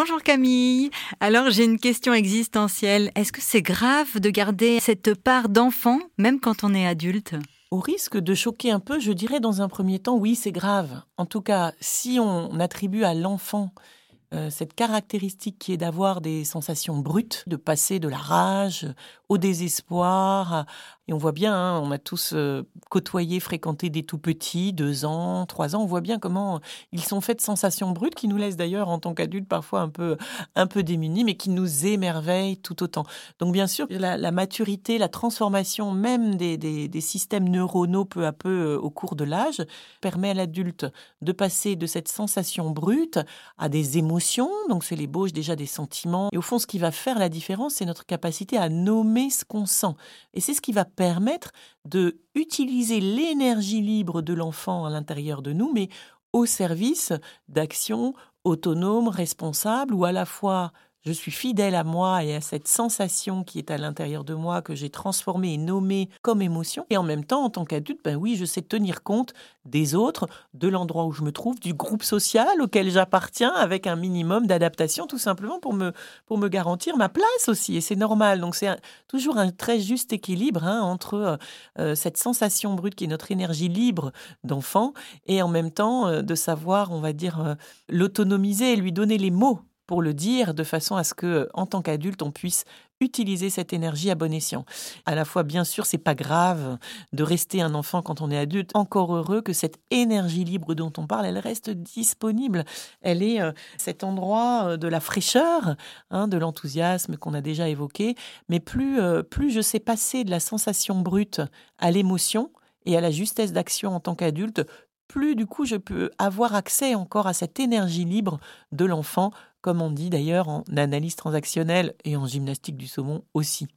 Bonjour Camille. Alors j'ai une question existentielle. Est-ce que c'est grave de garder cette part d'enfant même quand on est adulte? Au risque de choquer un peu, je dirais dans un premier temps, oui, c'est grave. En tout cas, si on attribue à l'enfant euh, cette caractéristique qui est d'avoir des sensations brutes, de passer de la rage au désespoir. Et on voit bien, hein, on a tous euh, côtoyé, fréquenté des tout petits, deux ans, trois ans. On voit bien comment ils sont faits de sensations brutes qui nous laissent d'ailleurs en tant qu'adultes parfois un peu, un peu démunis, mais qui nous émerveillent tout autant. Donc bien sûr, la, maturité, la transformation même des, des, systèmes neuronaux peu à peu euh, au cours de l'âge permet à l'adulte de passer de cette sensation brute à des émotions donc c'est l'ébauche déjà des sentiments. Et au fond, ce qui va faire la différence, c'est notre capacité à nommer ce qu'on sent. Et c'est ce qui va permettre de utiliser l'énergie libre de l'enfant à l'intérieur de nous, mais au service d'actions autonomes, responsables, ou à la fois je suis fidèle à moi et à cette sensation qui est à l'intérieur de moi que j'ai transformée et nommée comme émotion. Et en même temps, en tant qu'adulte, ben oui, je sais tenir compte des autres, de l'endroit où je me trouve, du groupe social auquel j'appartiens, avec un minimum d'adaptation, tout simplement pour me, pour me garantir ma place aussi. Et c'est normal. Donc c'est toujours un très juste équilibre hein, entre euh, euh, cette sensation brute qui est notre énergie libre d'enfant et en même temps euh, de savoir, on va dire, l'autonomiser et lui donner les mots pour le dire de façon à ce que, en tant qu'adulte, on puisse utiliser cette énergie à bon escient. À la fois, bien sûr, c'est pas grave de rester un enfant quand on est adulte. Encore heureux que cette énergie libre dont on parle, elle reste disponible. Elle est euh, cet endroit euh, de la fraîcheur, hein, de l'enthousiasme qu'on a déjà évoqué. Mais plus, euh, plus je sais passer de la sensation brute à l'émotion et à la justesse d'action en tant qu'adulte, plus du coup je peux avoir accès encore à cette énergie libre de l'enfant comme on dit d'ailleurs en analyse transactionnelle et en gymnastique du saumon aussi.